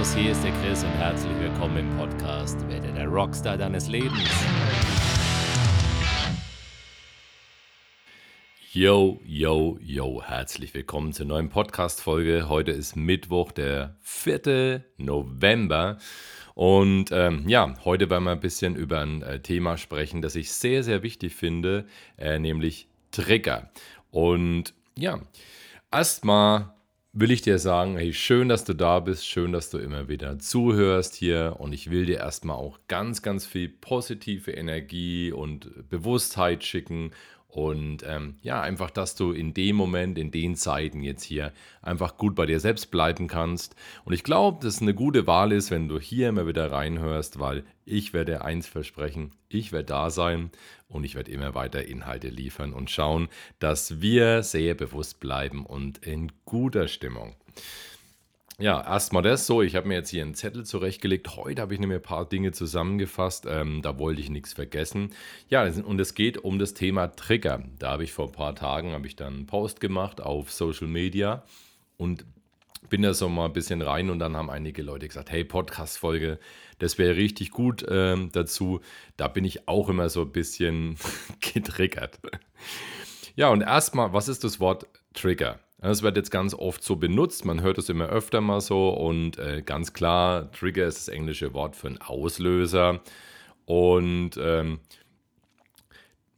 Servus, hier ist der Chris und herzlich willkommen im Podcast Werde der Rockstar deines Lebens. Yo, yo, yo, herzlich willkommen zur neuen Podcast-Folge. Heute ist Mittwoch, der 4. November. Und ähm, ja, heute wollen wir ein bisschen über ein äh, Thema sprechen, das ich sehr, sehr wichtig finde, äh, nämlich Trigger. Und ja, erstmal will ich dir sagen, hey, schön, dass du da bist, schön, dass du immer wieder zuhörst hier und ich will dir erstmal auch ganz, ganz viel positive Energie und Bewusstheit schicken und ähm, ja, einfach, dass du in dem Moment, in den Zeiten jetzt hier einfach gut bei dir selbst bleiben kannst. Und ich glaube, dass es eine gute Wahl ist, wenn du hier immer wieder reinhörst, weil ich werde eins versprechen, ich werde da sein und ich werde immer weiter Inhalte liefern und schauen, dass wir sehr bewusst bleiben und in guter Stimmung. Ja, erstmal das so. Ich habe mir jetzt hier einen Zettel zurechtgelegt. Heute habe ich nämlich ein paar Dinge zusammengefasst. Ähm, da wollte ich nichts vergessen. Ja, und es geht um das Thema Trigger. Da habe ich vor ein paar Tagen ich dann einen Post gemacht auf Social Media und bin da so mal ein bisschen rein und dann haben einige Leute gesagt, hey, Podcast-Folge, das wäre richtig gut ähm, dazu. Da bin ich auch immer so ein bisschen getriggert. Ja, und erstmal, was ist das Wort Trigger? Das wird jetzt ganz oft so benutzt, man hört es immer öfter mal so und äh, ganz klar, Trigger ist das englische Wort für einen Auslöser. Und ähm,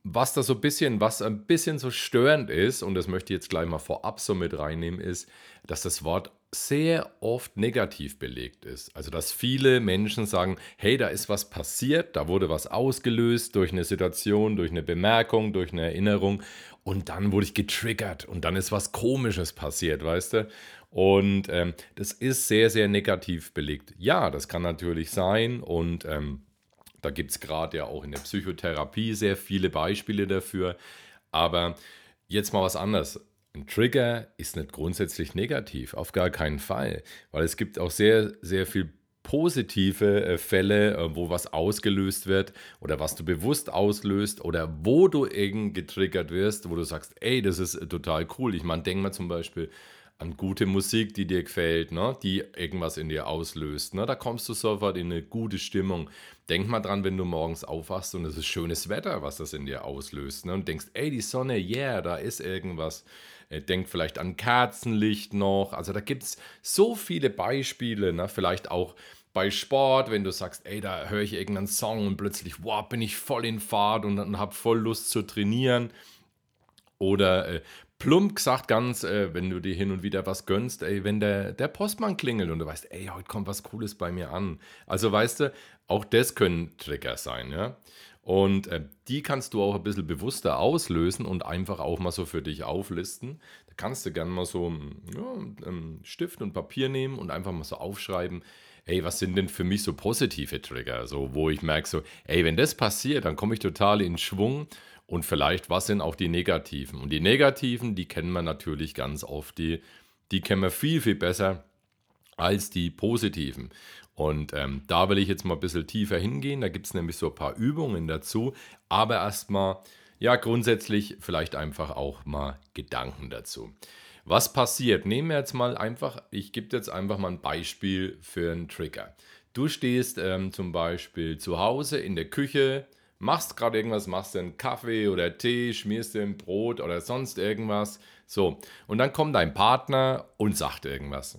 was da so ein bisschen, was ein bisschen so störend ist, und das möchte ich jetzt gleich mal vorab so mit reinnehmen, ist, dass das Wort sehr oft negativ belegt ist. Also dass viele Menschen sagen, hey, da ist was passiert, da wurde was ausgelöst durch eine Situation, durch eine Bemerkung, durch eine Erinnerung und dann wurde ich getriggert und dann ist was Komisches passiert, weißt du? Und ähm, das ist sehr, sehr negativ belegt. Ja, das kann natürlich sein und ähm, da gibt es gerade ja auch in der Psychotherapie sehr viele Beispiele dafür. Aber jetzt mal was anderes ein Trigger ist nicht grundsätzlich negativ, auf gar keinen Fall, weil es gibt auch sehr, sehr viel positive äh, Fälle, äh, wo was ausgelöst wird oder was du bewusst auslöst oder wo du eben getriggert wirst, wo du sagst, ey, das ist äh, total cool. Ich meine, denk mal zum Beispiel an gute Musik, die dir gefällt, ne? die irgendwas in dir auslöst. Ne? Da kommst du sofort in eine gute Stimmung. Denk mal dran, wenn du morgens aufwachst und es ist schönes Wetter, was das in dir auslöst. Ne? Und denkst, ey, die Sonne, yeah, da ist irgendwas. Denkt vielleicht an Kerzenlicht noch. Also da gibt es so viele Beispiele, ne? vielleicht auch bei Sport, wenn du sagst, ey, da höre ich irgendeinen Song und plötzlich, wow, bin ich voll in Fahrt und, und habe voll Lust zu trainieren. Oder äh, plump gesagt ganz, äh, wenn du dir hin und wieder was gönnst, ey, wenn der, der Postmann klingelt und du weißt, ey, heute kommt was Cooles bei mir an. Also weißt du, auch das können Trigger sein, ja. Und äh, die kannst du auch ein bisschen bewusster auslösen und einfach auch mal so für dich auflisten. Da kannst du gerne mal so ja, einen Stift und Papier nehmen und einfach mal so aufschreiben, ey, was sind denn für mich so positive Trigger? So, wo ich merke so, ey, wenn das passiert, dann komme ich total in Schwung und vielleicht, was sind auch die negativen? Und die negativen, die kennen wir natürlich ganz oft, die, die kennen wir viel, viel besser als die positiven. Und ähm, da will ich jetzt mal ein bisschen tiefer hingehen. Da gibt es nämlich so ein paar Übungen dazu. Aber erstmal, ja, grundsätzlich vielleicht einfach auch mal Gedanken dazu. Was passiert? Nehmen wir jetzt mal einfach, ich gebe jetzt einfach mal ein Beispiel für einen Trigger. Du stehst ähm, zum Beispiel zu Hause in der Küche, machst gerade irgendwas, machst dir einen Kaffee oder Tee, schmierst dir ein Brot oder sonst irgendwas. So, und dann kommt dein Partner und sagt irgendwas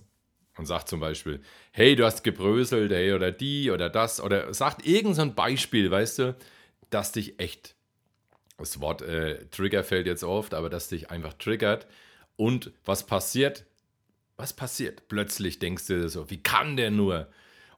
und sagt zum Beispiel, hey, du hast gebröselt, hey, oder die oder das, oder sagt irgendein so Beispiel, weißt du, das dich echt, das Wort äh, Trigger fällt jetzt oft, aber das dich einfach triggert. Und was passiert? Was passiert? Plötzlich denkst du so, wie kann der nur?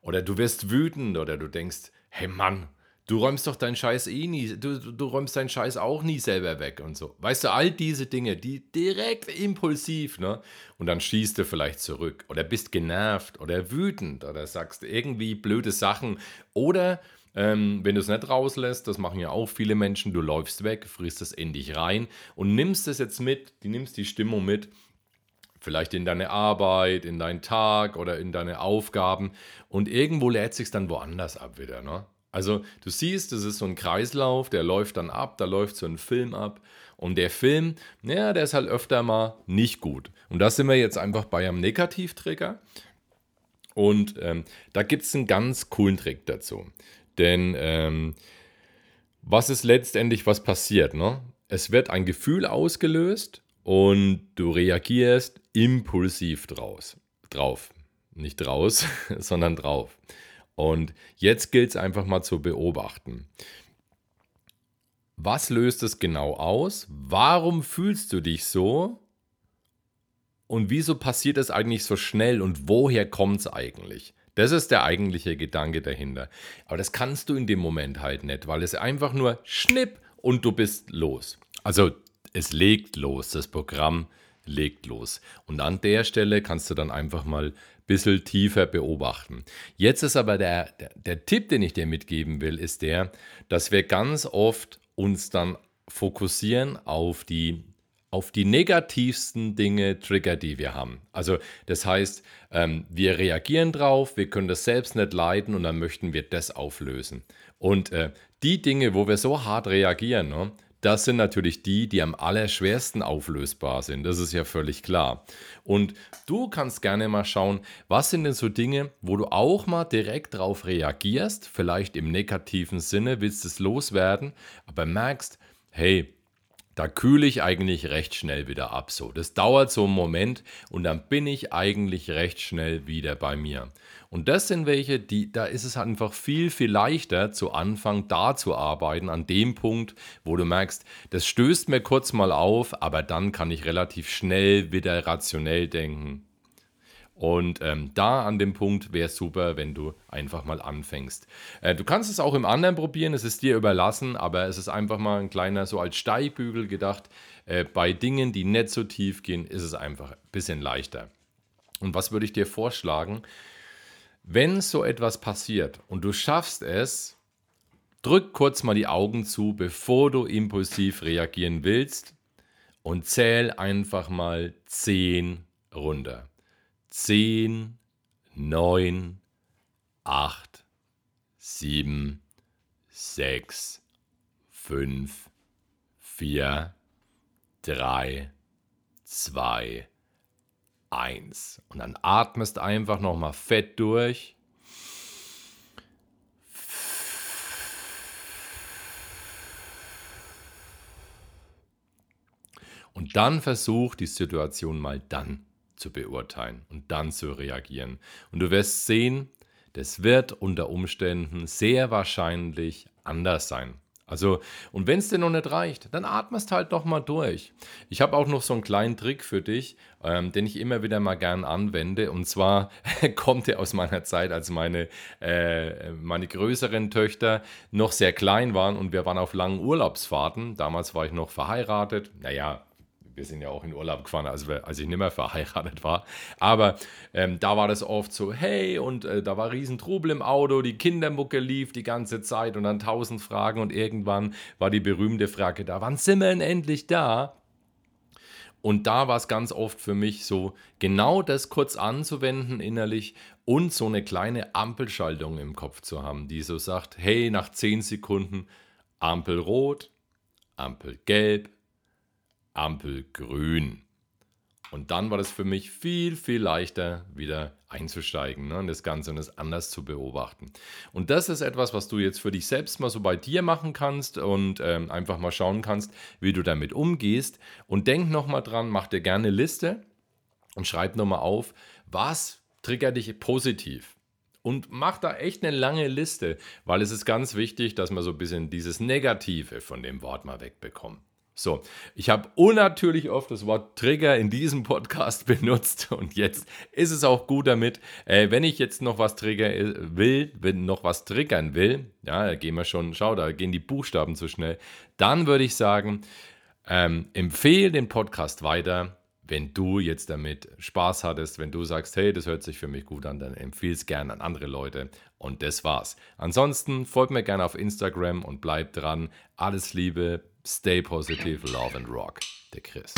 Oder du wirst wütend oder du denkst, hey Mann, Du räumst doch deinen Scheiß eh nie, du, du räumst deinen Scheiß auch nie selber weg und so. Weißt du, all diese Dinge, die direkt impulsiv, ne? Und dann schießt du vielleicht zurück oder bist genervt oder wütend oder sagst irgendwie blöde Sachen oder ähm, wenn du es nicht rauslässt, das machen ja auch viele Menschen, du läufst weg, frisst es in dich rein und nimmst es jetzt mit, du nimmst die Stimmung mit vielleicht in deine Arbeit, in deinen Tag oder in deine Aufgaben und irgendwo lädt sich dann woanders ab wieder. Ne? Also du siehst, das ist so ein Kreislauf, der läuft dann ab, da läuft so ein Film ab. Und der Film, ja, der ist halt öfter mal nicht gut. Und da sind wir jetzt einfach bei einem Negativtrigger. Und ähm, da gibt es einen ganz coolen Trick dazu. Denn ähm, was ist letztendlich, was passiert? Ne? Es wird ein Gefühl ausgelöst und du reagierst impulsiv draus, drauf. Nicht draus, sondern drauf. Und jetzt gilt es einfach mal zu beobachten. Was löst es genau aus? Warum fühlst du dich so? Und wieso passiert es eigentlich so schnell und woher kommt es eigentlich? Das ist der eigentliche Gedanke dahinter. Aber das kannst du in dem Moment halt nicht, weil es einfach nur schnipp und du bist los. Also es legt los, das Programm legt los. Und an der Stelle kannst du dann einfach mal bisschen tiefer beobachten. Jetzt ist aber der, der, der Tipp, den ich dir mitgeben will, ist der, dass wir ganz oft uns dann fokussieren auf die auf die negativsten Dinge Trigger, die wir haben. Also das heißt, ähm, wir reagieren drauf, wir können das selbst nicht leiden und dann möchten wir das auflösen. Und äh, die Dinge, wo wir so hart reagieren, ne, das sind natürlich die, die am allerschwersten auflösbar sind. Das ist ja völlig klar. Und du kannst gerne mal schauen, was sind denn so Dinge, wo du auch mal direkt darauf reagierst, vielleicht im negativen Sinne, willst es loswerden, aber merkst, hey, da kühle ich eigentlich recht schnell wieder ab. So, das dauert so einen Moment und dann bin ich eigentlich recht schnell wieder bei mir. Und das sind welche, die, da ist es einfach viel, viel leichter zu Anfang da zu arbeiten, an dem Punkt, wo du merkst, das stößt mir kurz mal auf, aber dann kann ich relativ schnell wieder rationell denken. Und ähm, da an dem Punkt wäre es super, wenn du einfach mal anfängst. Äh, du kannst es auch im anderen probieren, es ist dir überlassen, aber es ist einfach mal ein kleiner, so als Steigbügel gedacht. Äh, bei Dingen, die nicht so tief gehen, ist es einfach ein bisschen leichter. Und was würde ich dir vorschlagen? Wenn so etwas passiert und du schaffst es, drück kurz mal die Augen zu, bevor du impulsiv reagieren willst und zähl einfach mal 10 runter. 10, 9, 8, 7, 6, 5, 4, 3, 2, 1. Und dann atmest einfach nochmal fett durch. Und dann versuch die Situation mal dann zu beurteilen und dann zu reagieren. Und du wirst sehen, das wird unter Umständen sehr wahrscheinlich anders sein. Also, und wenn es dir noch nicht reicht, dann atmest halt doch mal durch. Ich habe auch noch so einen kleinen Trick für dich, ähm, den ich immer wieder mal gern anwende. Und zwar kommt er aus meiner Zeit, als meine, äh, meine größeren Töchter noch sehr klein waren und wir waren auf langen Urlaubsfahrten. Damals war ich noch verheiratet. Naja, wir sind ja auch in Urlaub gefahren, als, wir, als ich nicht mehr verheiratet war. Aber ähm, da war das oft so, hey, und äh, da war riesen Trubel im Auto, die Kindermucke lief die ganze Zeit und dann tausend Fragen und irgendwann war die berühmte Frage da, wann sind wir denn endlich da? Und da war es ganz oft für mich so, genau das kurz anzuwenden innerlich und so eine kleine Ampelschaltung im Kopf zu haben, die so sagt, hey, nach zehn Sekunden Ampel rot, Ampel gelb, Ampel grün. Und dann war das für mich viel, viel leichter, wieder einzusteigen ne, und das Ganze und es anders zu beobachten. Und das ist etwas, was du jetzt für dich selbst mal so bei dir machen kannst und ähm, einfach mal schauen kannst, wie du damit umgehst. Und denk nochmal dran, mach dir gerne eine Liste und schreib nochmal auf, was triggert dich positiv. Und mach da echt eine lange Liste, weil es ist ganz wichtig, dass man so ein bisschen dieses Negative von dem Wort mal wegbekommt. So, ich habe unnatürlich oft das Wort Trigger in diesem Podcast benutzt und jetzt ist es auch gut damit. Äh, wenn ich jetzt noch was triggern äh, will, wenn noch was triggern will, ja, da gehen wir schon, schau, da gehen die Buchstaben zu schnell, dann würde ich sagen, ähm, empfehle den Podcast weiter. Wenn du jetzt damit Spaß hattest, wenn du sagst, hey, das hört sich für mich gut an, dann empfehle es gerne an andere Leute. Und das war's. Ansonsten folgt mir gerne auf Instagram und bleib dran. Alles Liebe, Stay positive, love and rock. Der Chris.